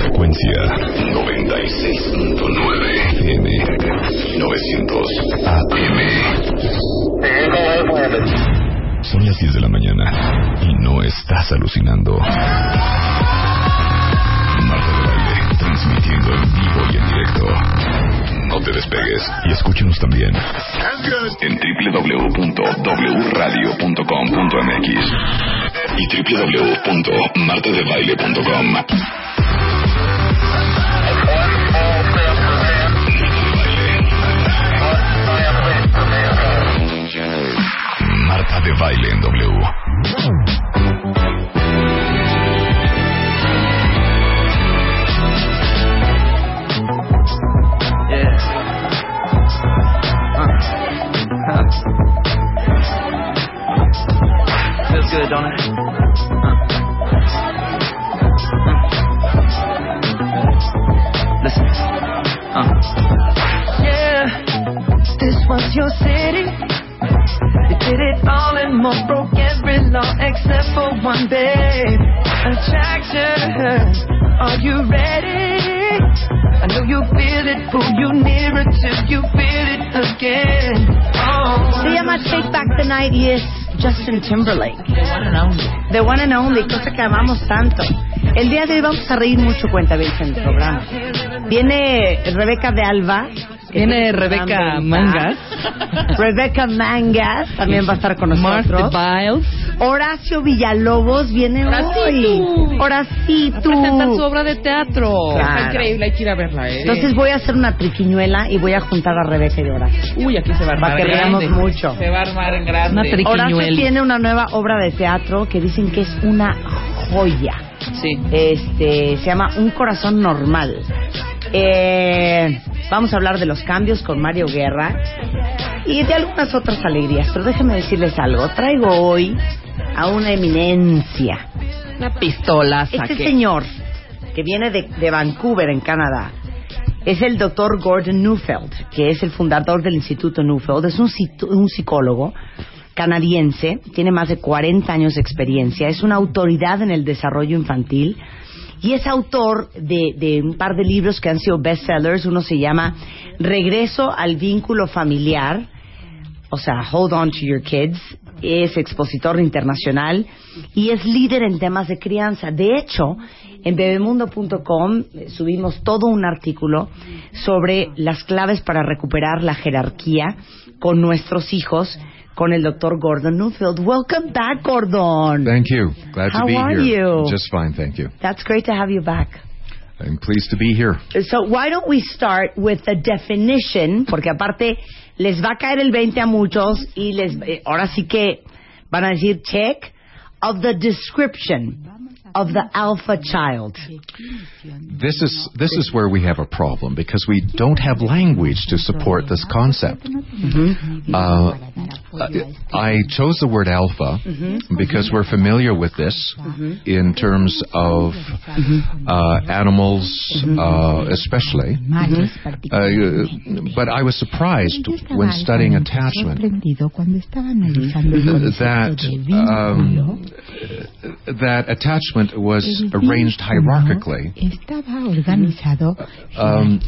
Frecuencia 96.9 FM 900 AM. Son las 10 de la mañana y no estás alucinando. Marta de Baile, transmitiendo en vivo y en directo. No te despegues y escúchenos también en www.wradio.com.mx y www.martadebaile.com. Marta de Baile en W. Feels good, don't it? Was your city. You did it all and more, broke every law except for one, babe. Attraction, are you ready? I know you feel it, pull you nearer till you feel it again. Oh. Se llama Take Back the Night y es Justin Timberlake. The one and only. The one and only, cosa que amamos tanto. El día de hoy vamos a reír mucho, cuenta en el programa. Viene Rebeca de Alba. Viene Rebeca Mangas. Rebeca Mangas también va a estar con nosotros. Martha Biles. Horacio Villalobos viene Horacito. hoy. Horacito. A presentar su obra de teatro. Claro. Está increíble, hay que ir a verla, ¿eh? Entonces voy a hacer una triquiñuela y voy a juntar a Rebeca y Horacio. Uy, aquí se va a armar Para que veamos mucho. Se va a armar en grande. Una Horacio tiene una nueva obra de teatro que dicen que es una joya. Sí. Este, se llama Un corazón normal. Eh, vamos a hablar de los cambios con Mario Guerra y de algunas otras alegrías. Pero déjenme decirles algo. Traigo hoy a una eminencia. Una pistola Este señor que viene de, de Vancouver, en Canadá, es el doctor Gordon Neufeld, que es el fundador del Instituto Neufeld. Es un, un psicólogo canadiense, tiene más de 40 años de experiencia, es una autoridad en el desarrollo infantil y es autor de, de un par de libros que han sido bestsellers. Uno se llama Regreso al vínculo familiar, o sea, Hold On to Your Kids, es expositor internacional y es líder en temas de crianza. De hecho, en bebemundo.com subimos todo un artículo sobre las claves para recuperar la jerarquía con nuestros hijos con el doctor Gordon Neufeld. Welcome back, Gordon. Thank you. Glad How to be here. How are you? Just fine, thank you. That's great to have you back. I'm pleased to be here. So why don't we start with the definition, porque aparte les va a caer el 20 a muchos y les eh, ahora sí que van a decir check of the description of the alpha child. This is this is where we have a problem because we don't have language to support this concept. Uh, I chose the word alpha because we're familiar with this in terms of uh, animals, uh, especially. Uh, but I was surprised when studying attachment that um, that attachment was arranged hierarchically. Um,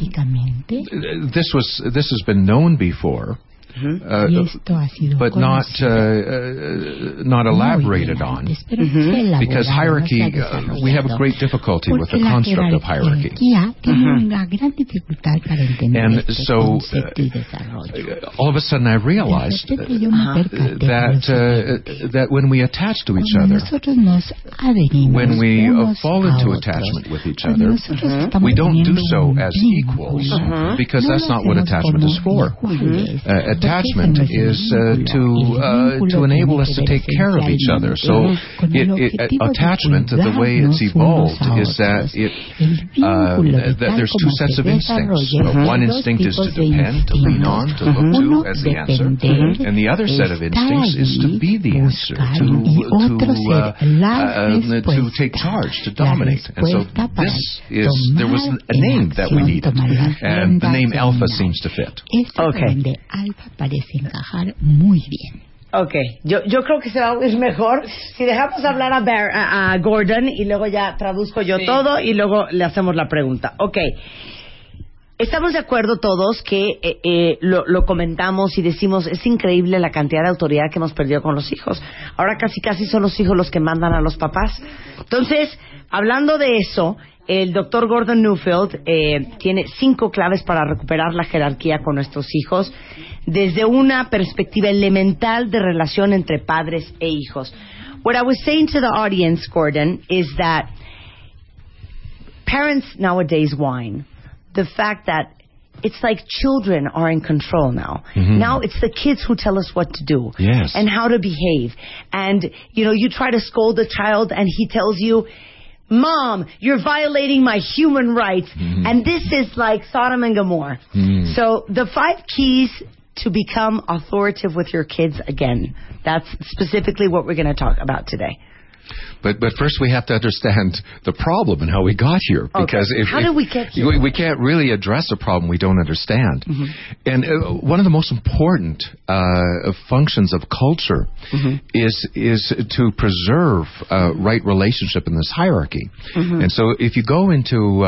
This was this has been known before, uh, y esto ha sido but not uh, uh, not elaborated on. antes, pero no se ha elaborado, Because no se ha hierarchy, uh, we have a great difficulty with the Porque construct of hierarchy. jerarquía tiene una gran dificultad para entender And so, uh. All of a sudden, I realized De repente yo me percaté de lo that uh, that when we attach to each other, nosotros nos adherimos when we uh, fall into attachment with each other, nosotros estamos we don't do so un as vínculo, equals because that's not what attachment is for. Iguales, attachment ese no es el is uh, to uh, to enable us to take care of each other. So esencialmente con it, it, attachment, the way it's evolved, is that it uh, that there's two sets of instincts. Uh, one instinct is to depend, to lean on, to look to as the answer, and the other set of instincts is to be the answer, to to uh, uh, to take charge, to dominate. And so this is there was a name that we en needed, acción, tomar las and the name Alpha seems to fit. Esto Okay. Parece encajar muy bien. Ok, yo, yo creo que se va a oír mejor si dejamos hablar a, Bear- a, a Gordon y luego ya traduzco yo Sí. todo y luego le hacemos la pregunta. Ok, estamos de acuerdo todos que eh, eh, lo, lo comentamos y decimos es increíble la cantidad de autoridad que hemos perdido con los hijos. Ahora casi casi son los hijos los que mandan a los papás. Entonces, hablando de eso, el doctor Gordon Neufeld eh, tiene cinco claves para recuperar la jerarquía con nuestros hijos desde una perspectiva elemental de relación entre padres e hijos. What I was saying to the audience, Gordon, is that parents nowadays whine. The fact that it's like children are in control now. Now it's the kids who tell us what to do Yes. and how to behave. And, you know, you try to scold the child and he tells you, Mom, you're violating my human rights. Mm-hmm. And this is like Sodom and Gomorrah. Mm-hmm. So the five keys to become authoritative with your kids again. That's specifically what we're going to talk about today. But but first we have to understand the problem and how we got here because if, How if- did we get here? We, we can't really address a problem we don't understand. Mm-hmm. And uh, one of the most important uh, functions of culture Mm-hmm. is is to preserve uh, right relationship in this hierarchy. Mm-hmm. And so if you go into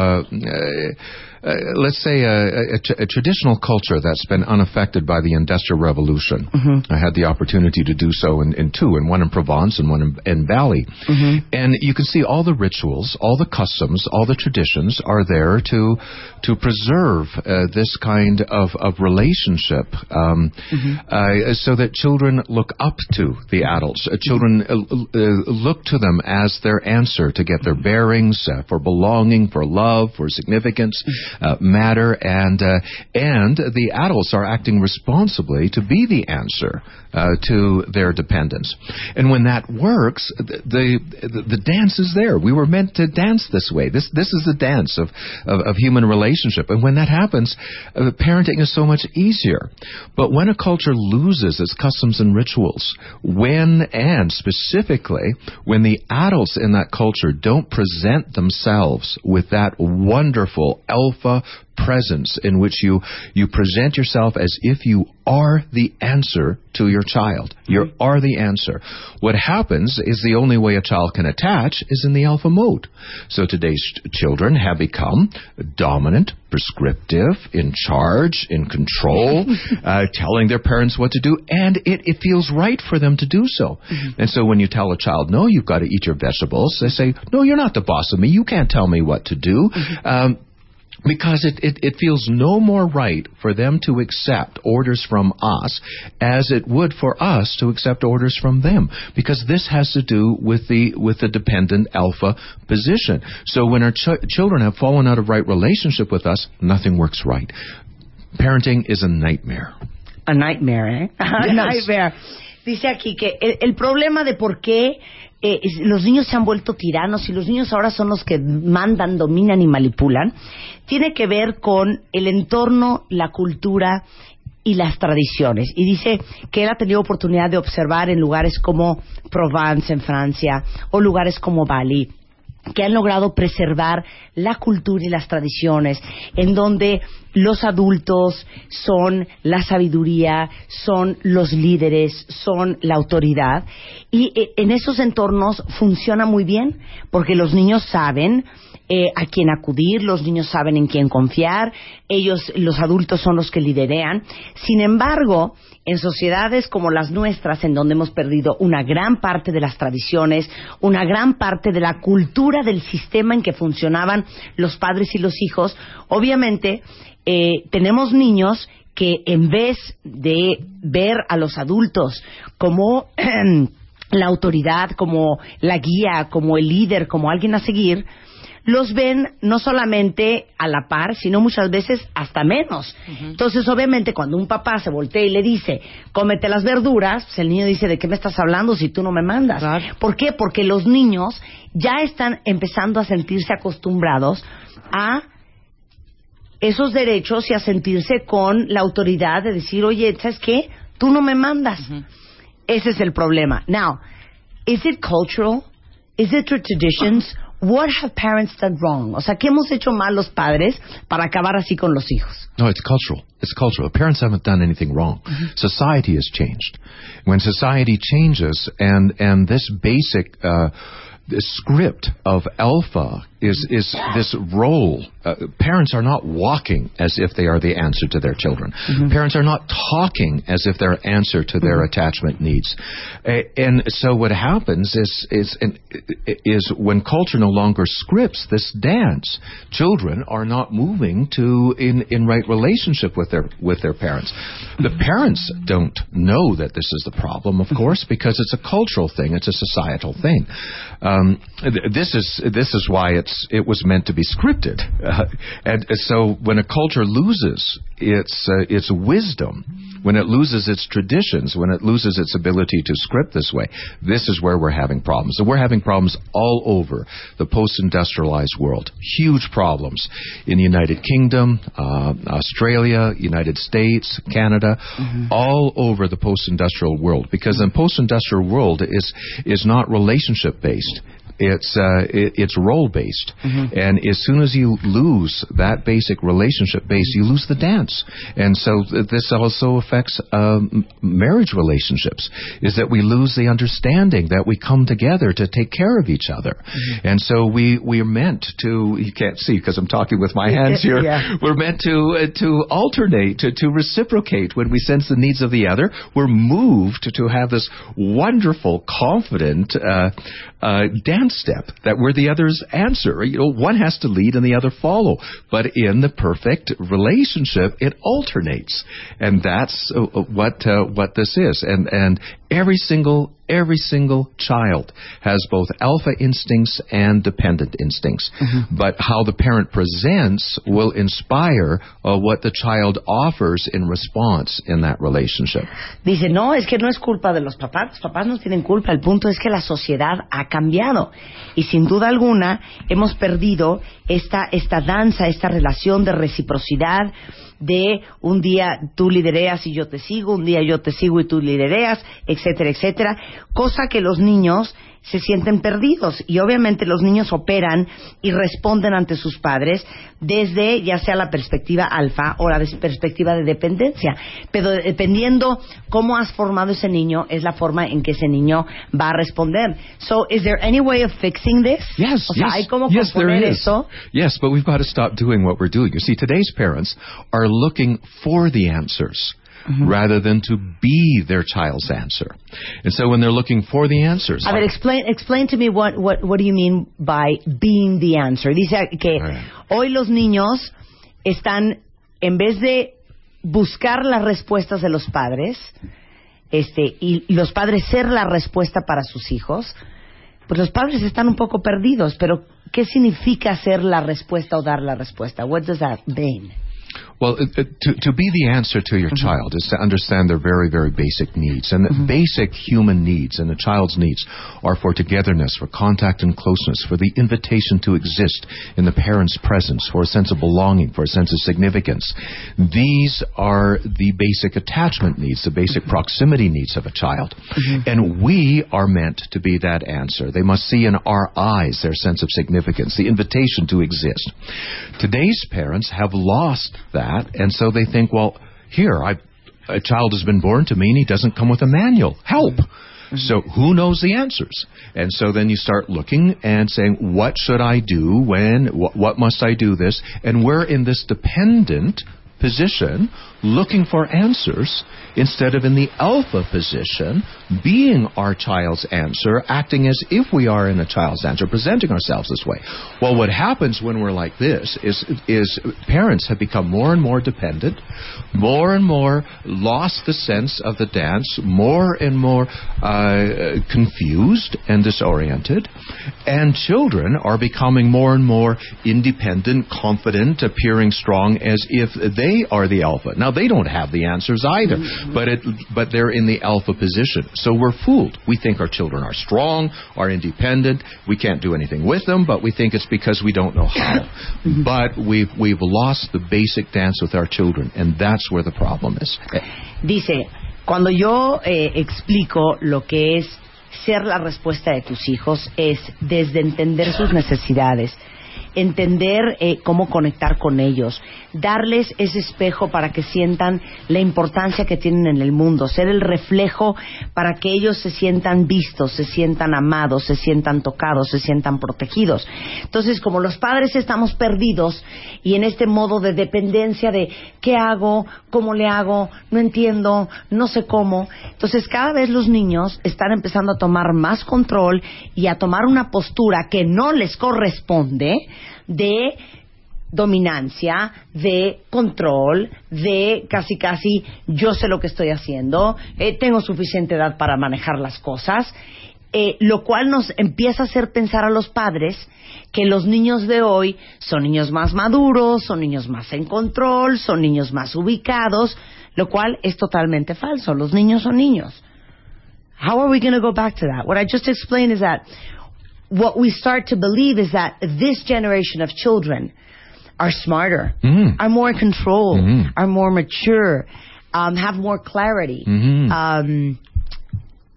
uh, let's say a, a, a traditional culture that's been unaffected by the Industrial Revolution. Mm-hmm. I had the opportunity to do so in, in two, in one in Provence and one in, in Bali. Mm-hmm. And you can see all the rituals, all the customs, all the traditions are there to to preserve uh, this kind of, of relationship, um, Mm-hmm. uh, so that children look up to the adults. Uh, children uh, uh, look to them as their answer to get their bearings uh, for belonging, for love, for significance, uh, matter, and uh, and the adults are acting responsibly to be the answer uh, to their dependents. And when that works, the, the the dance is there. We were meant to dance this way. This this is the dance of of, of human relationship. And when that happens, uh, parenting is so much easier. But when a culture loses its customs and rituals, when and specifically when the adults in that culture don't present themselves with that wonderful alpha presence in which you you present yourself as if you are the answer to your child. You are the answer. What happens is the only way a child can attach is in the alpha mode. So today's children have become dominant, prescriptive, in charge, in control, uh, telling their parents what to do, and it, it feels right for them to do so. And so when you tell a child, no, you've got to eat your vegetables, they say, no, you're not the boss of me. You can't tell me what to do. Um, because it, it, it feels no more right for them to accept orders from us as it would for us to accept orders from them because this has to do with the with the dependent alpha position so when our ch- children have fallen out of right relationship with us nothing works right parenting is a nightmare A nightmare, ¿eh? A Yes. nightmare. Dice aquí que el, el problema de por qué eh, los niños se han vuelto tiranos y los niños ahora son los que mandan, dominan y manipulan, tiene que ver con el entorno, la cultura y las tradiciones. Y dice que él ha tenido oportunidad de observar en lugares como Provence, en Francia, o lugares como Bali, que han logrado preservar la cultura y las tradiciones, en donde los adultos son la sabiduría, son los líderes, son la autoridad. Y eh, en esos entornos funciona muy bien, porque los niños saben eh, a quién acudir, los niños saben en quién confiar, ellos, los adultos son los que liderean. Sin embargo, en sociedades como las nuestras, en donde hemos perdido una gran parte de las tradiciones, una gran parte de la cultura del sistema en que funcionaban los padres y los hijos, obviamente eh, tenemos niños que en vez de ver a los adultos como la autoridad, como la guía, como el líder, como alguien a seguir, los ven no solamente a la par, sino muchas veces hasta menos. Entonces, obviamente, cuando un papá se voltea y le dice, cómete las verduras, pues el niño dice, ¿de qué me estás hablando si tú no me mandas? Claro. ¿Por qué? Porque los niños ya están empezando a sentirse acostumbrados a esos derechos y a sentirse con la autoridad de decir, oye, ¿sabes qué? Tú no me mandas. Ese es el problema. Now, is it cultural? Is it traditions? What have parents done wrong? O sea, ¿qué hemos hecho mal los padres para acabar así con los hijos? No, it's cultural. It's cultural. Parents haven't done anything wrong. Society has changed. When society changes, and and this basic uh, this script of alpha is is this role. Uh, parents are not walking as if they are the answer to their children. Parents are not talking as if they're answer to their attachment needs. And so what happens is is is when culture no longer scripts this dance, children are not moving to in in right relationship with their with their parents. The parents don't know that this is the problem, of course, because it's a cultural thing, it's a societal thing. Um, th- this is this is why it's it was meant to be scripted, uh, and so when a culture loses its uh, its wisdom, when it loses its traditions, when it loses its ability to script this way, this is where we're having problems. So we're having problems all over the post-industrialized world. Huge problems in the United Kingdom, uh, Australia, United States, Canada, all over the post-industrial world. Because the post-industrial world is is not relationship based. It's uh, it, it's role based, and as soon as you lose that basic relationship base, you lose the dance. And so th- this also affects um, marriage relationships. Is that we lose the understanding that we come together to take care of each other, and so we we are meant to. You can't see because I'm talking with my hands here. Yeah. We're meant to uh, to alternate, to, to reciprocate when we sense the needs of the other. We're moved to have this wonderful, confident uh, uh, dance step that where the others answer. You know, one has to lead and the other follow. But in the perfect relationship, it alternates, and that's uh, uh, what uh, what this is. And and every single every single child has both alpha instincts and dependent instincts. But how the parent presents will inspire uh, what the child offers in response in that relationship. Dice, no, es que no es culpa de los papás, los papás no tienen culpa, el punto es que la sociedad ha cambiado y sin duda alguna hemos perdido esta, esta danza, esta relación de reciprocidad, de un día tú lidereas y yo te sigo, un día yo te sigo y tú lidereas, etcétera, etcétera, cosa que los niños se sienten perdidos y obviamente los niños operan y responden ante sus padres desde ya sea la perspectiva alfa o la perspectiva de dependencia, pero dependiendo cómo has formado ese niño es la forma en que ese niño va a responder. So, is there any way of fixing this? Yes, o sea, yes, hay cómo yes, there is. eso. Yes, but we've got to stop doing what we're doing. You see, today's parents are looking for the answers. Rather than to be their child's answer, and so when they're looking for the answers, A ver, explain, explain to me what, what, what do you mean by being the answer. Dice que Right. hoy los niños están, en vez de buscar las respuestas de los padres, este, y, y los padres ser la respuesta para sus hijos, pues los padres están un poco perdidos. Pero, ¿qué significa ser la respuesta o dar la respuesta? What does that mean? Well, it, it, to, to be the answer to your mm-hmm. child is to understand their very, very basic needs. And the mm-hmm. basic human needs and a child's needs are for togetherness, for contact and closeness, for the invitation to exist in the parent's presence, for a sense of belonging, for a sense of significance. These are the basic attachment needs, the basic mm-hmm. proximity needs of a child. And we are meant to be that answer. They must see in our eyes their sense of significance, the invitation to exist. Today's parents have lost that, and so they think, well, here, I, a child has been born to me and he doesn't come with a manual. Help! Mm-hmm. So who knows the answers? And so then you start looking and saying, what should I do when, what, what must I do this? And we're in this dependent position looking for answers instead of in the alpha position being our child's answer, acting as if we are in a child's answer, presenting ourselves this way. Well, what happens when we're like this is, is parents have become more and more dependent, more and more lost the sense of the dance, more and more uh, confused and disoriented, and children are becoming more and more independent, confident, appearing strong as if they are the alpha. Now they don't have the answers either, but it, but they're in the alpha position. So we're fooled. We think our children are strong, are independent. We can't do anything with them, but we think it's because we don't know how. but we've we've lost the basic dance with our children, and that's where the problem is. Dice, cuando yo eh, explico lo que es ser la respuesta de tus hijos es desde entender sus necesidades, entender eh, cómo conectar con ellos, darles ese espejo para que sientan la importancia que tienen en el mundo, ser el reflejo para que ellos se sientan vistos, se sientan amados, se sientan tocados, se sientan protegidos. Entonces, como los padres estamos perdidos y en este modo de dependencia de qué hago, cómo le hago, no entiendo, no sé cómo, entonces cada vez los niños están empezando a tomar más control y a tomar una postura que no les corresponde de dominancia, de control, de casi casi yo sé lo que estoy haciendo, eh, tengo suficiente edad para manejar las cosas, eh, lo cual nos empieza a hacer pensar a los padres que los niños de hoy son niños más maduros, son niños más en control, son niños más ubicados, lo cual es totalmente falso. Los niños son niños. How are we going to go back to that? What I just explained is that what we start to believe is that this generation of children are smarter, Mhm. are more in control, Mhm. are more mature, um, have more clarity, Mhm. um,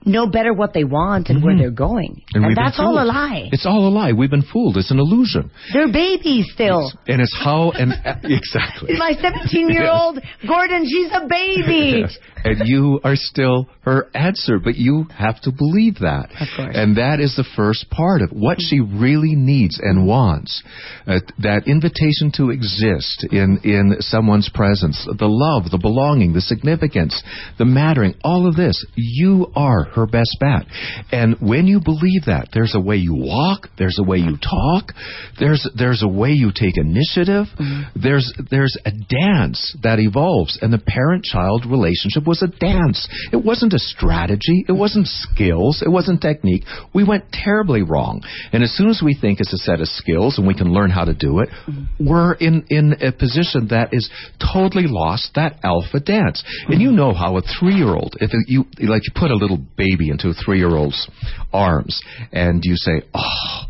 know better what they want and where Mhm. they're going. And And, that's all a lie. It's all a lie. We've been fooled. It's an illusion. They're babies still. And it's how and exactly. My 17 year old Gordon, she's a baby. Yes. And you are still her answer, but you have to believe that. Of course. And that is the first part of what she really needs and wants. Uh, that invitation to exist in, in someone's presence, the love, the belonging, the significance, the mattering, all of this. You are her best bat. And when you believe that, there's a way you walk, there's a way you talk, there's, there's a way you take initiative, mm-hmm. there's, there's a dance that evolves. And the parent-child relationship was a dance. It wasn't a strategy. It wasn't skills. It wasn't technique. We went terribly wrong. And as soon as we think it's a set of skills and we can learn how to do it, mm-hmm. we're in, in a position that is totally lost that alpha dance. And you mm-hmm. know how a three-year-old, if you, like you put a little baby into a three-year-old's arms. And you say, oh,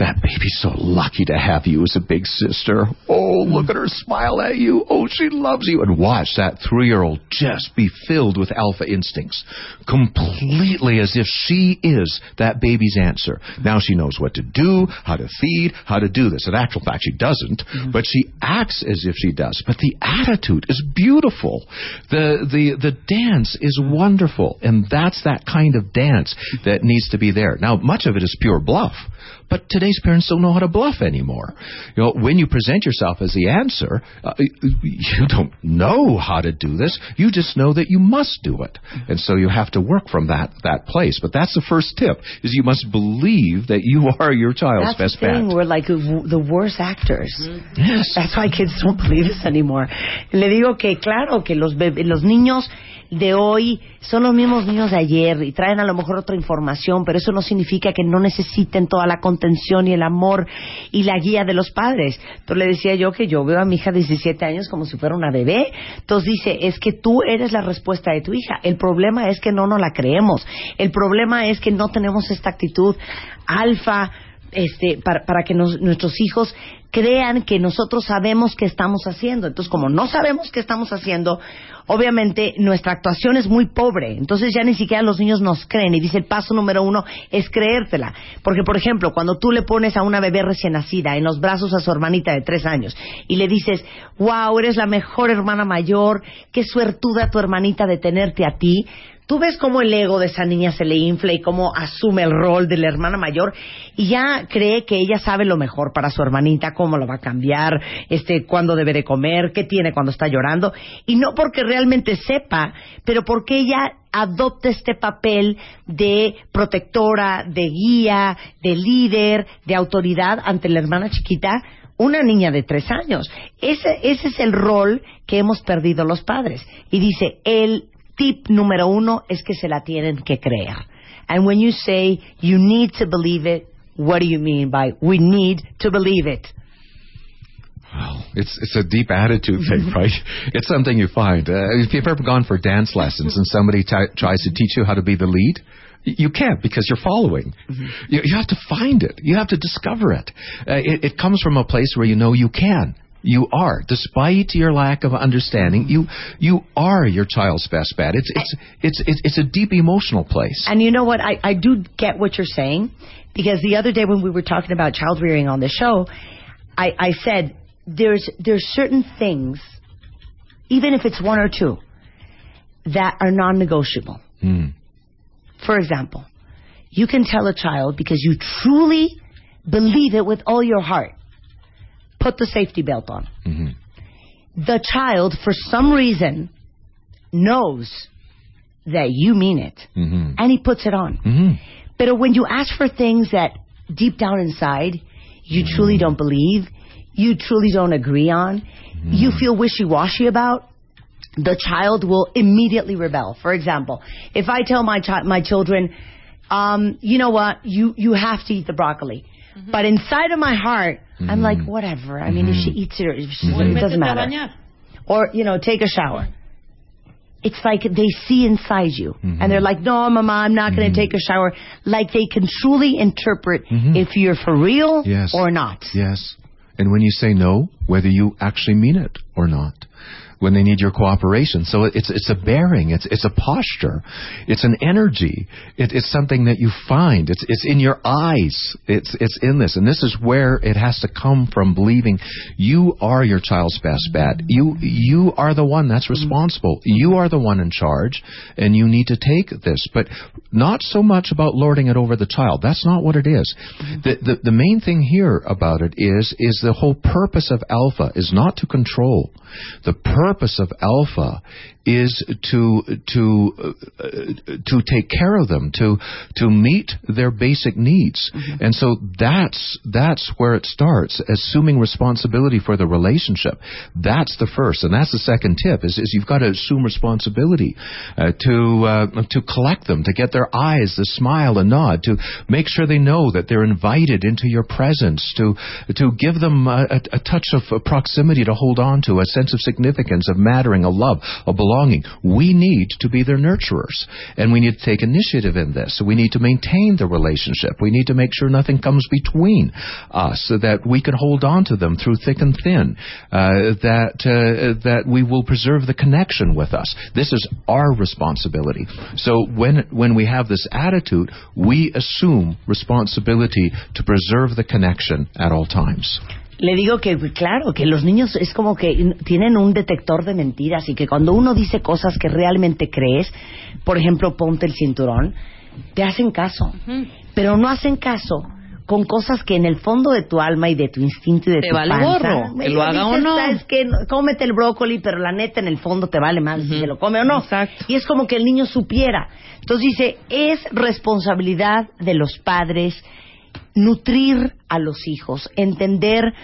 that baby's so lucky to have you as a big sister. Oh, look at her smile at you. Oh, she loves you. And watch that three year old just be filled with alpha instincts. Completely as if she is that baby's answer. Now she knows what to do, how to feed, how to do this. In actual fact, she doesn't, mm-hmm. but she acts as if she does. But the attitude is beautiful. The, the, the dance is wonderful. And that's that kind of dance that needs to be there. Now, much of it is pure bluff. But today's parents don't know how to bluff anymore. You know, when you present yourself as the answer, uh, you don't know how to do this. You just know that you must do it, and so you have to work from that that place. But that's the first tip: is you must believe that you are your child's That's best the thing. bet. We're like the worst actors. Yes. That's why kids don't believe this anymore. Le digo que claro que los los niños de hoy son los mismos niños de ayer y traen a lo mejor otra información, pero eso no significa que no necesiten toda la contención y el amor y la guía de los padres. Entonces le decía yo que yo veo a mi hija de 17 años como si fuera una bebé. Entonces dice, es que tú eres la respuesta de tu hija. El problema es que no nos la creemos. El problema es que no tenemos esta actitud alfa, este, para, que nos- nuestros hijos crean que nosotros sabemos qué estamos haciendo. Entonces, como no sabemos qué estamos haciendo, obviamente nuestra actuación es muy pobre. Entonces ya ni siquiera los niños nos creen. Y dice el paso número uno es creértela. Porque, por ejemplo, cuando tú le pones a una bebé recién nacida en los brazos a su hermanita de tres años y le dices, wow, eres la mejor hermana mayor, qué suertuda tu hermanita de tenerte a ti, Tú ves cómo el ego de esa niña se le infla y cómo asume el rol de la hermana mayor y ya cree que ella sabe lo mejor para su hermanita, cómo lo va a cambiar, este, cuándo debe de comer, qué tiene cuando está llorando y no porque realmente sepa, pero porque ella adopta este papel de protectora, de guía, de líder, de autoridad ante la hermana chiquita una niña de tres años. Ese, ese es el rol que hemos perdido los padres. Y dice, el tip número uno es que se la tienen que creer. And when you say you need to believe it, what do you mean by we need to believe it? Well, it's it's a deep attitude thing, right? It's something you find. Uh, if you've ever gone for dance lessons and somebody t- tries to teach you how to be the lead, you can't because you're following. You, you have to find it. You have to discover it. Uh, it. It comes from a place where you know you can. You are, despite your lack of understanding, you you are your child's best bet. It's it's it's it's, it's a deep emotional place. And you know what? I, I do get what you're saying because the other day when we were talking about child rearing on the show, I, I said there's there's certain things, even if it's one or two, that are non-negotiable. Mm. For example, you can tell a child because you truly believe it with all your heart, put the safety belt on. Mhm. The child, for some reason, knows that you mean it, Mhm. and he puts it on. Mhm. But when you ask for things that deep down inside you truly don't believe, you truly don't agree on, you feel wishy-washy about, the child will immediately rebel. For example, if I tell my chi- my children, um, you know what, you you have to eat the broccoli, but inside of my heart, I'm mm-hmm. like, whatever. I mean, if she mm-hmm. eats it or if she mm-hmm. it doesn't matter. Or you know, take a shower. It's like they see inside you, and they're like, "No, Mama, I'm not going to take a shower." Like they can truly interpret if you're for real Yes. or not. Yes. And when you say no, whether you actually mean it or not. When they need your cooperation, so it's it's a bearing, it's it's a posture, it's an energy, it, it's something that you find, it's it's in your eyes, it's it's in this, and this is where it has to come from. Believing you are your child's best bet, you you are the one that's responsible, you are the one in charge, and you need to take this. But not so much about lording it over the child. That's not what it is. The, the the main thing here about it is is the whole purpose of alpha is not to control. The purpose of alpha is to to uh, to take care of them, to to meet their basic needs, and so that's that's where it starts. Assuming responsibility for the relationship, that's the first, and that's the second tip. Is, is you've got to assume responsibility uh, to uh, to collect them, to get their eyes, the smile, a nod, to make sure they know that they're invited into your presence, to to give them a, a, a touch of proximity to hold on to, a sense of significance, of mattering, a love, a belonging. We need to be their nurturers, and we need to take initiative in this. We need to maintain the relationship. We need to make sure nothing comes between us, so that we can hold on to them through thick and thin. Uh, that uh, that we will preserve the connection with us. This is our responsibility. So when when we have this attitude, we assume responsibility to preserve the connection at all times. Le digo que, claro, que los niños es como que tienen un detector de mentiras y que cuando uno dice cosas que realmente crees, por ejemplo, ponte el cinturón, te hacen caso. Pero no hacen caso con cosas que en el fondo de tu alma y de tu instinto y de Te tu vale panza, gorro, que lo haga o no. "Sabes qué? cómete el brócoli, pero la neta en el fondo te vale más si se lo come o no. Exacto. Y es como que el niño supiera. Entonces dice, es responsabilidad de los padres nutrir a los hijos, entender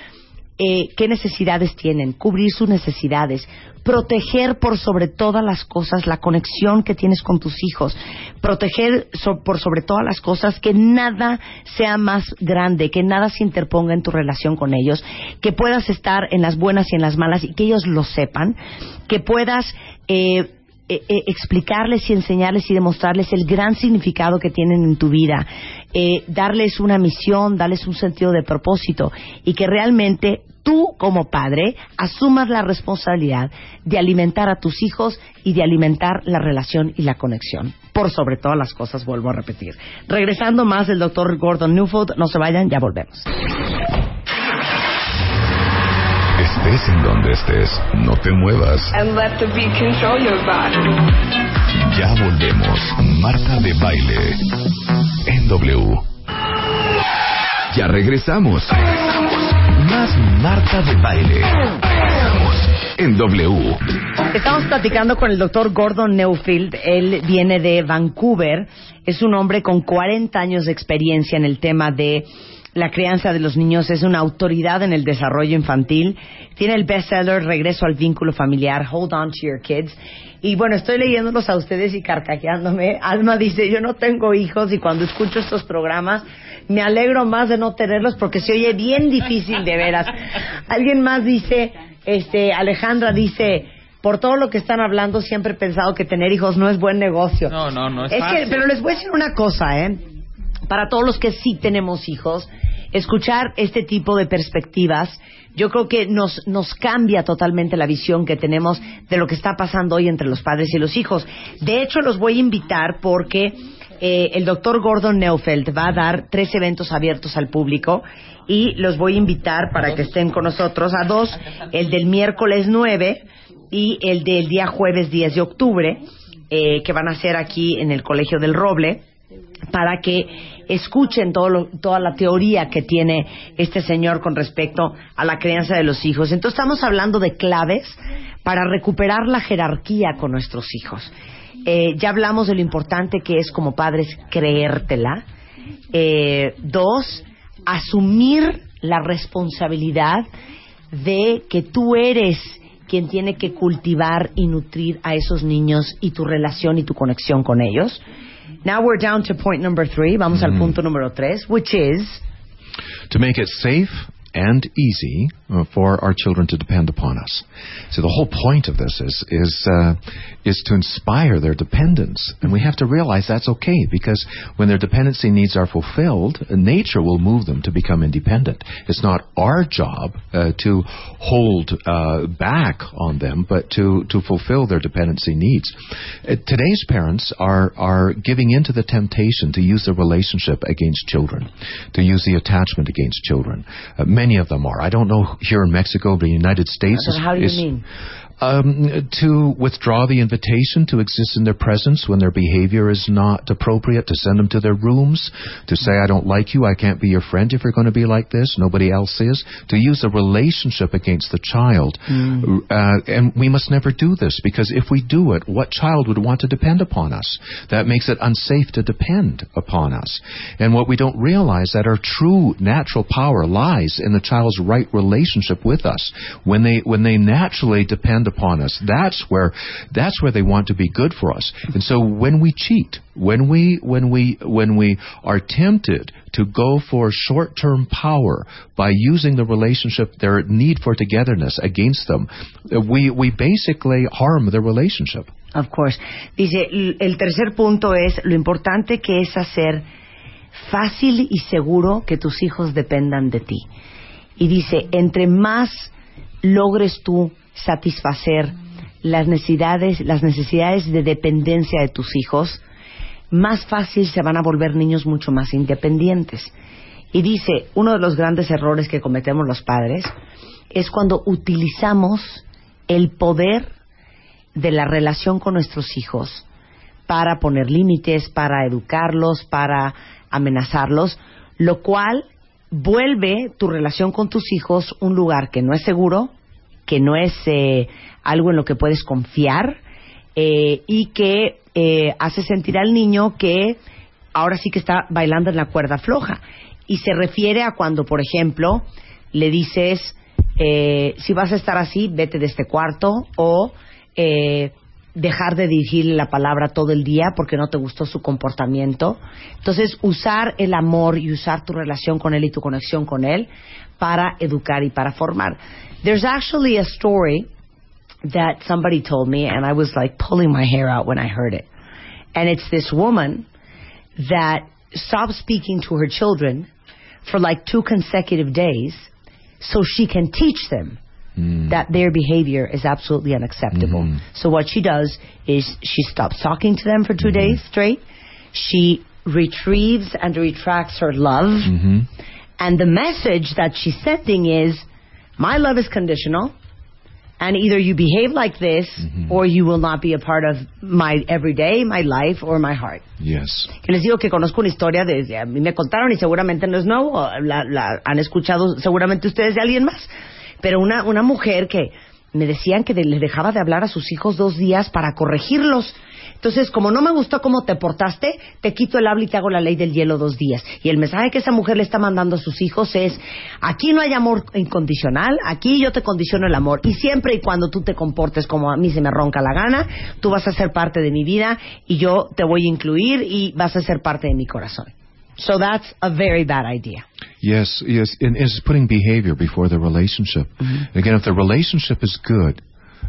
eh, qué necesidades tienen, cubrir sus necesidades, proteger por sobre todas las cosas la conexión que tienes con tus hijos, proteger por sobre todas las cosas que nada sea más grande, que nada se interponga en tu relación con ellos, que puedas estar en las buenas y en las malas y que ellos lo sepan, que puedas eh, eh, explicarles y enseñarles y demostrarles el gran significado que tienen en tu vida, eh, darles una misión, darles un sentido de propósito y que realmente tú como padre asumas la responsabilidad de alimentar a tus hijos y de alimentar la relación y la conexión. Por sobre todas las cosas, vuelvo a repetir. Regresando más del doctor Gordon Newfold, no se vayan, ya volvemos. Estés en donde estés, no te muevas. and let the beat control your body. Ya volvemos. Marta de Baile. W. Ya regresamos. Más Marta de Baile. En W. Estamos platicando con el doctor Gordon Neufield. Él viene de Vancouver. Es un hombre con 40 años de experiencia en el tema de la crianza de los niños. Es una autoridad en el desarrollo infantil. Tiene el bestseller Regreso al vínculo familiar, Hold On to Your Kids. Y bueno, estoy leyéndolos a ustedes y carcajeándome. Alma dice, yo no tengo hijos y cuando escucho estos programas me alegro más de no tenerlos porque se oye bien difícil de veras. Alguien más dice, este, Alejandra dice, por todo lo que están hablando, siempre he pensado que tener hijos no es buen negocio. No, no, no es que, fácil. pero les voy a decir una cosa, ¿eh? Para todos los que sí tenemos hijos, escuchar este tipo de perspectivas, yo creo que nos, nos cambia totalmente la visión que tenemos de lo que está pasando hoy entre los padres y los hijos. De hecho, los voy a invitar porque eh, el doctor Gordon Neufeld va a dar tres eventos abiertos al público y los voy a invitar para que estén con nosotros a dos, el del miércoles 9 y el del día jueves 10 de octubre, eh, que van a ser aquí en el Colegio del Roble para que escuchen todo lo- toda la teoría que tiene este señor con respecto a la crianza de los hijos. Entonces estamos hablando de claves para recuperar la jerarquía con nuestros hijos. Eh, ya hablamos de lo importante que es como padres creértela. Eh, dos, asumir la responsabilidad de que tú eres quien tiene que cultivar y nutrir a esos niños y tu relación y tu conexión con ellos. Now we're down to point number three. Vamos al mm-hmm. punto número tres, which is to make it safe and easy uh, for our children to depend upon us. So the whole point of this is is uh, is to inspire their dependence, and we have to realize that's okay because when their dependency needs are fulfilled, nature will move them to become independent. It's not our job uh, to hold uh, back on them, but to to fulfill their dependency needs. Uh, today's parents are are giving into the temptation to use the relationship against children, to use the attachment against children. Uh, many of them are. I don't know here in Mexico, but in the United States So is, how do you is- mean? Um, to withdraw the invitation to exist in their presence when their behavior is not appropriate, to send them to their rooms, to say, I don't like you, I can't be your friend if you're going to be like this, nobody else is, to use a relationship against the child. Uh, and we must never do this because if we do it, what child would want to depend upon us? That makes it unsafe to depend upon us. And what we don't realize that our true natural power lies in the child's right relationship with us. When they when they naturally depend upon us, that's where that's where they want to be good for us. And so when we cheat, when we when we when we are tempted to go for short-term power by using the relationship their need for togetherness against them, uh, we we basically harm the relationship. Of course. Dice, el tercer punto es lo importante que es hacer fácil y seguro que tus hijos dependan de ti. Y dice, entre más logres tú satisfacer las necesidades, las necesidades de dependencia de tus hijos, más fácil se van a volver niños mucho más independientes. Y dice, uno de los grandes errores que cometemos los padres es cuando utilizamos el poder de la relación con nuestros hijos para poner límites, para educarlos, para amenazarlos, lo cual vuelve tu relación con tus hijos un lugar que no es seguro, que no es eh, algo en lo que puedes confiar eh, y que eh, hace sentir al niño que ahora sí que está bailando en la cuerda floja. Y se refiere a cuando, por ejemplo, le dices, eh, si vas a estar así, vete de este cuarto o eh, dejar de dirigirle la palabra todo el día porque no te gustó su comportamiento. Entonces, usar el amor y usar tu relación con él y tu conexión con él para educar y para formar. There's actually a story that somebody told me, and I was like pulling my hair out when I heard it. And it's this woman that stopped speaking to her children for like two consecutive days so she can teach them hmm. that their behavior is absolutely unacceptable. Hmm. So what she does is she stops talking to them for 2 hmm. days straight. She retrieves and retracts her love. Mm-hmm. And the message that she's sending is, my love is conditional. And either you behave like this or you will not be a part of my everyday, my life, or my heart. Yes. Que les digo que conozco una historia de, a mí me contaron y seguramente no es nuevo, la, la han escuchado seguramente ustedes de alguien más, pero una, una mujer que me decían que de- le dejaba de hablar a sus hijos dos días para corregirlos. Entonces, como no me gustó cómo te portaste, te quito el habla y te hago la ley del hielo dos días. Y el mensaje que esa mujer le está mandando a sus hijos es, aquí no hay amor incondicional, aquí yo te condiciono el amor. Y siempre y cuando tú te comportes como a mí se me ronca la gana, tú vas a ser parte de mi vida y yo te voy a incluir y vas a ser parte de mi corazón. So that's a very bad idea. Yes, yes, and it's putting behavior before the relationship. Again, if the relationship is good,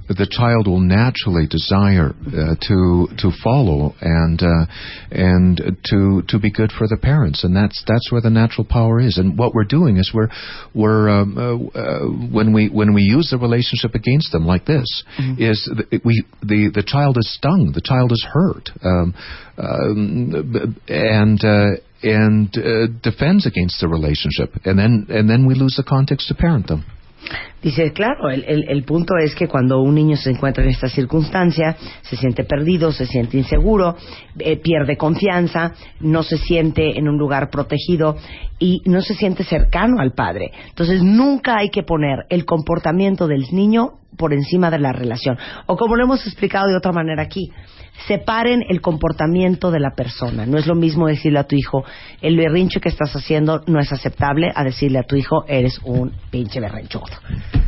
the child will naturally desire uh, to to follow and uh, and to to be good for the parents, and that's that's where the natural power is. And what we're doing is we're we're um, uh, uh, when we when we use the relationship against them like this Mm-hmm. is th- we the the child is stung, the child is hurt, um, um, and. Uh, and uh, defends against the relationship, and then and then we lose the context to parent them. Dice, claro, el, el, el punto es que cuando un niño se encuentra en esta circunstancia, se siente perdido, se siente inseguro, eh, pierde confianza, no se siente en un lugar protegido y no se siente cercano al padre. Entonces, nunca hay que poner el comportamiento del niño por encima de la relación. O como lo hemos explicado de otra manera aquí, separen el comportamiento de la persona. No es lo mismo decirle a tu hijo, el berrinche que estás haciendo no es aceptable, a decirle a tu hijo, eres un pinche berrinchudo.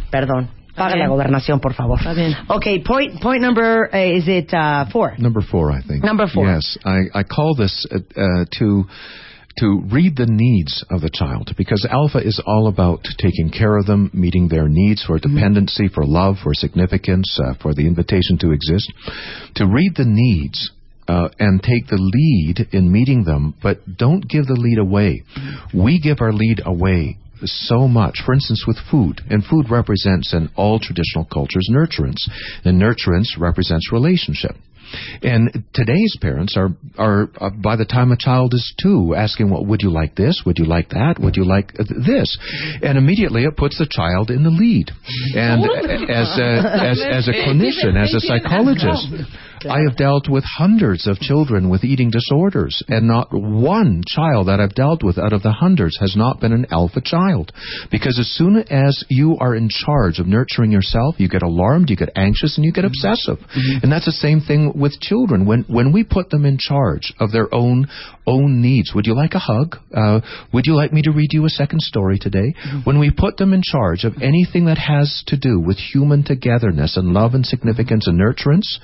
Perdón. Paga la gobernación, por favor. Está bien. Okay, point, point number, uh, is it uh, four? Number four, I think. Number four. Yes, I, I call this uh, uh, to to read the needs of the child because alpha is all about taking care of them, meeting their needs for dependency, for love, for significance, uh, for the invitation to exist. To read the needs. Uh, and take the lead in meeting them, but don't give the lead away. We give our lead away so much. For instance, with food, and food represents in all traditional cultures nurturance, and nurturance represents relationship. And today's parents are are uh, by the time a child is two, asking, "Well, would you like this? Would you like that? Would you like th- this?" And immediately it puts the child in the lead. And as a, as as a clinician, as a psychologist. I have dealt with hundreds of children with eating disorders, and not one child that I've dealt with out of the hundreds has not been an alpha child. Because as soon as you are in charge of nurturing yourself, you get alarmed, you get anxious, and you get mm-hmm. obsessive. Mm-hmm. And that's the same thing with children. When when we put them in charge of their own own needs, would you like a hug? Uh, would you like me to read you a second story today? Mm-hmm. When we put them in charge of anything that has to do with human togetherness and love and significance and nurturance,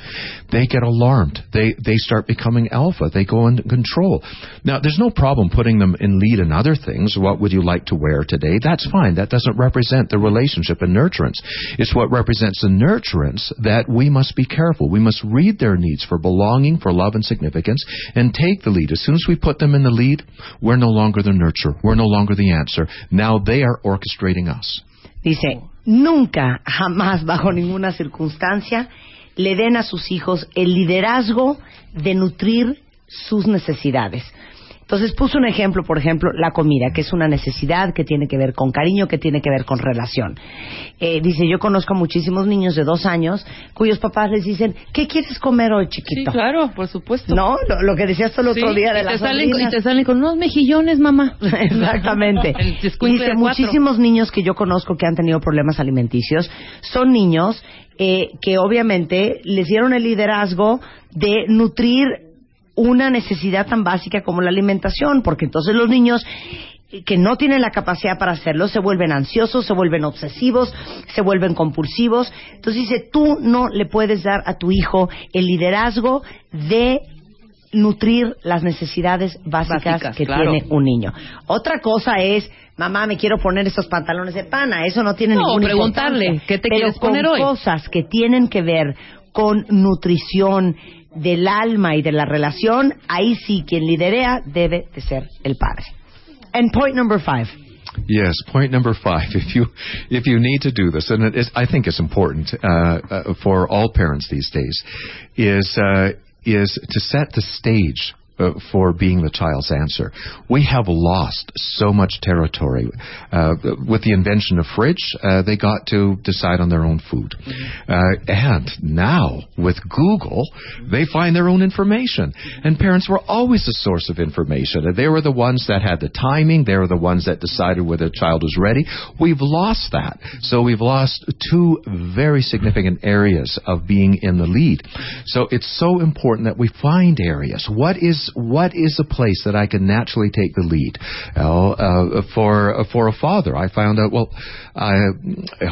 they get alarmed. They they start becoming alpha. They go into control. Now, there's no problem putting them in lead in other things. What would you like to wear today? That's fine. That doesn't represent the relationship and nurturance. It's what represents the nurturance that we must be careful. We must read their needs for belonging, for love and significance, and take the lead. As soon as we put them in the lead, we're no longer the nurturer. We're no longer the answer. Now they are orchestrating us. Dice, nunca, jamás, bajo ninguna circunstancia, le den a sus hijos el liderazgo de nutrir sus necesidades. Entonces puso un ejemplo, por ejemplo, la comida, que es una necesidad que tiene que ver con cariño, que tiene que ver con relación. Eh, dice, yo conozco a muchísimos niños de dos años cuyos papás les dicen, ¿qué quieres comer hoy, Sí, chiquito? claro, por supuesto. No, lo, lo que decías tú el otro Sí, día de las salen, y te salen con unos mejillones, mamá. Exactamente. Dice, muchísimos niños que yo conozco que han tenido problemas alimenticios son niños eh, que obviamente les dieron el liderazgo de nutrir una necesidad tan básica como la alimentación, porque entonces los niños que no tienen la capacidad para hacerlo se vuelven ansiosos, se vuelven obsesivos, se vuelven compulsivos. Entonces dice, tú no le puedes dar a tu hijo el liderazgo de nutrir las necesidades básicas, Básicas, que claro. tiene un niño. Otra cosa es, mamá, me quiero poner estos pantalones de pana. Eso no tiene No, ninguna preguntarle, importancia. ¿qué te Pero quieres con poner hoy? cosas que tienen que ver con nutrición del alma y de la relación, ahí sí quien liderea debe de ser el padre. And point number five. Yes, point number five. If you if you need to do this, and is, I think it's important uh, uh, for all parents these days, is uh, is to set the stage. Uh, for being the child's answer, we have lost so much territory. Uh, with the invention of fridge, uh, they got to decide on their own food, uh, and now with Google, they find their own information. And parents were always the source of information. They were the ones that had the timing. They were the ones that decided whether the child was ready. We've lost that. So we've lost two very significant areas of being in the lead. So it's so important that we find areas. What is what is a place that I can naturally take the lead? Uh, uh, for for a father, I found out well, uh,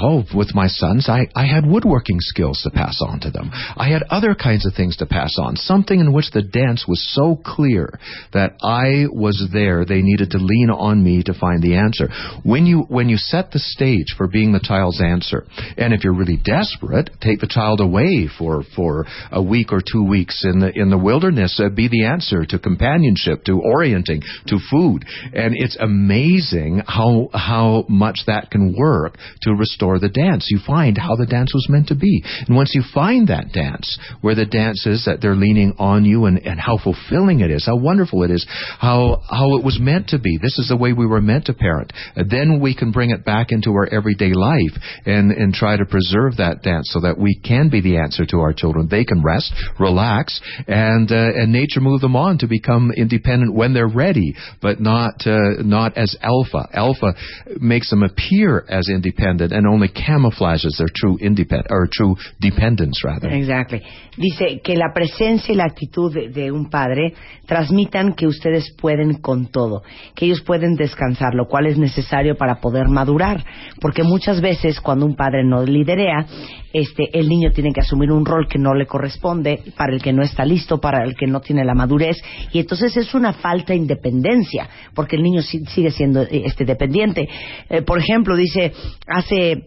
oh, with my sons, I I had woodworking skills to pass on to them. I had other kinds of things to pass on. Something in which the dance was so clear that I was there. They needed to lean on me to find the answer. When you when you set the stage for being the child's answer, and if you're really desperate, take the child away for for a week or two weeks in the in the wilderness. Uh, be the answer to companionship, to orienting, to food, and it's amazing how how much that can work to restore the dance. You find how the dance was meant to be, and once you find that dance, where the dance is that they're leaning on you, and and how fulfilling it is, how wonderful it is, how how it was meant to be. This is the way we were meant to parent. Then we can bring it back into our everyday life and and try to preserve that dance so that we can be the answer to our children. They can rest, relax, and uh, and nature move them on to become independent when they're ready, but not uh, not as alpha. Alpha makes them appear as independent and only camouflages their true independent or true dependence rather. Exactly. Dice que la presencia y la actitud de, de un padre transmitan que ustedes pueden con todo, que ellos pueden descansar, lo cual es necesario para poder madurar, porque muchas veces cuando un padre no liderea, este, el niño tiene que asumir un rol que no le corresponde, para el que no está listo, para el que no tiene la madurez, y entonces es una falta de independencia, porque el niño si- sigue siendo eh, este dependiente. Eh, por ejemplo, dice hace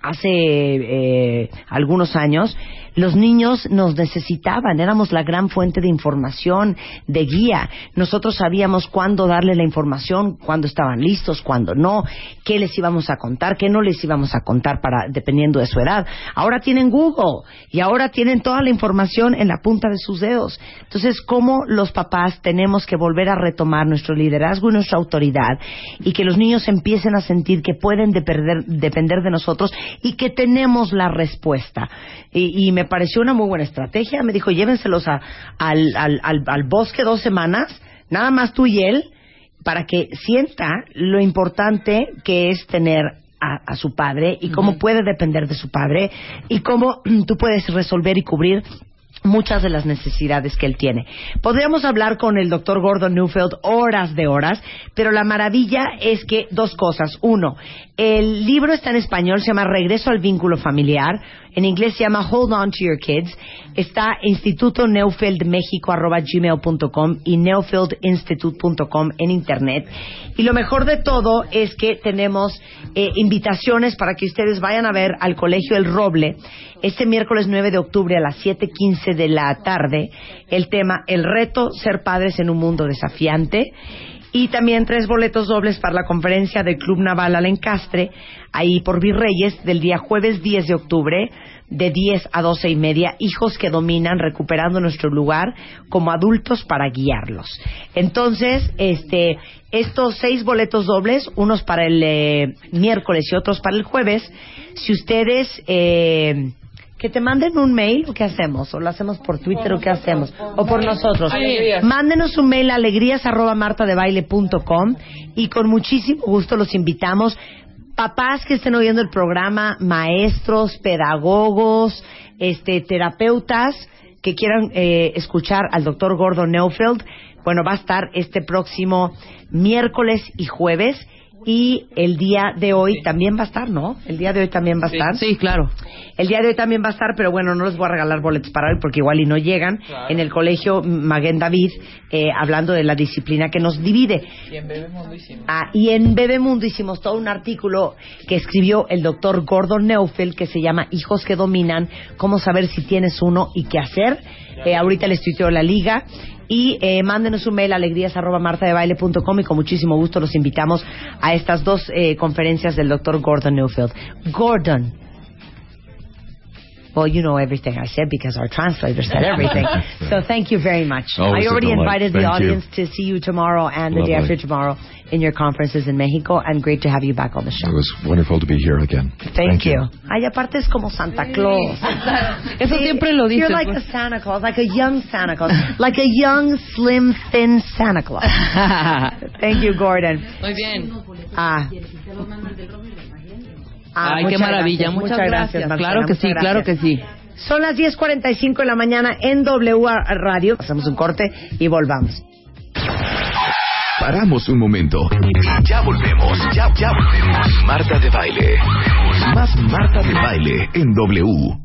hace eh, algunos años, los niños nos necesitaban, éramos la gran fuente de información, de guía. Nosotros sabíamos cuándo darle la información, cuándo estaban listos, cuándo no, qué les íbamos a contar, qué no les íbamos a contar para dependiendo de su edad. Ahora tienen Google y ahora tienen toda la información en la punta de sus dedos. Entonces, ¿cómo los papás tenemos que volver a retomar nuestro liderazgo y nuestra autoridad y que los niños empiecen a sentir que pueden depender, depender de nosotros y que tenemos la respuesta? Y, y me pareció una muy buena estrategia. Me dijo, llévenselos a- al, al, al, al bosque dos semanas, nada más tú y él, para que sienta lo importante que es tener a, a su padre y cómo puede depender de su padre y cómo tú puedes resolver y cubrir muchas de las necesidades que él tiene. Podríamos hablar con el doctor Gordon Newfield horas de horas, pero la maravilla es que dos cosas. Uno, el libro está en español, se llama Regreso al vínculo familiar. En inglés se llama Hold On to Your Kids. Está Instituto Neufeld México arroba gmail.com y neufieldinstitute.com en internet. Y lo mejor de todo es que tenemos eh, invitaciones para que ustedes vayan a ver al Colegio El Roble este miércoles 9 de octubre a las 7.15 de la tarde. El tema El reto ser padres en un mundo desafiante. Y también tres boletos dobles para la conferencia del Club Naval Alencastre, ahí por Virreyes, del día jueves 10 de octubre, de 10 a 12 y media, hijos que dominan, recuperando nuestro lugar como adultos para guiarlos. Entonces, este, estos seis boletos dobles, unos para el eh, miércoles y otros para el jueves, si ustedes... Eh, que te manden un mail o qué hacemos o lo hacemos por Twitter o qué hacemos o por nosotros Alegrías. mándenos un mail a alegrías arroba martadebaile.com y con muchísimo gusto los invitamos. Papás que estén oyendo el programa maestros pedagogos este terapeutas que quieran eh, escuchar al doctor Gordon Neufeld bueno va a estar este próximo miércoles y jueves y el día de hoy también va a estar, ¿no? El día de hoy también va a estar. Sí, claro. El día de hoy también va a estar, pero bueno, no les voy a regalar boletos para hoy porque igual y no llegan. En el colegio Maguen David, eh, hablando de la disciplina que nos divide. Y en Bebemundo hicimos. Ah, y en Bebemundo hicimos todo un artículo que escribió el doctor Gordon Neufeld que se llama Hijos que dominan, cómo saber si tienes uno y qué hacer. Eh, ahorita les tuiteo la liga. Y eh, mándenos un mail a alegrías.martadebaile.com y con muchísimo gusto los invitamos a estas dos eh, conferencias del doctor Gordon Neufeld. Gordon. Well, you know everything I said because our translator said everything. so thank you very much. Always I a already delight. invited the Thank you. audience to see you tomorrow and the day after tomorrow in your conferences in Mexico, and great to have you back on the show. It was wonderful to be here again. Thank, you. Ay, aparte es como Santa Claus. Eso siempre lo dices. You're like pues. a Santa Claus, like a young Santa Claus, like a young, slim, thin Santa Claus. Thank you, Gordon. Muy bien. Ah. Ah, Ay, qué maravilla. gracias, Muchas, gracias. Marcela, Claro que muchas sí, claro que sí. Son las 10.45 de la mañana en W Radio. Hacemos un corte y volvamos. Paramos un momento. Ya volvemos. Ya, ya volvemos. Marta de baile. Más Marta de baile en W.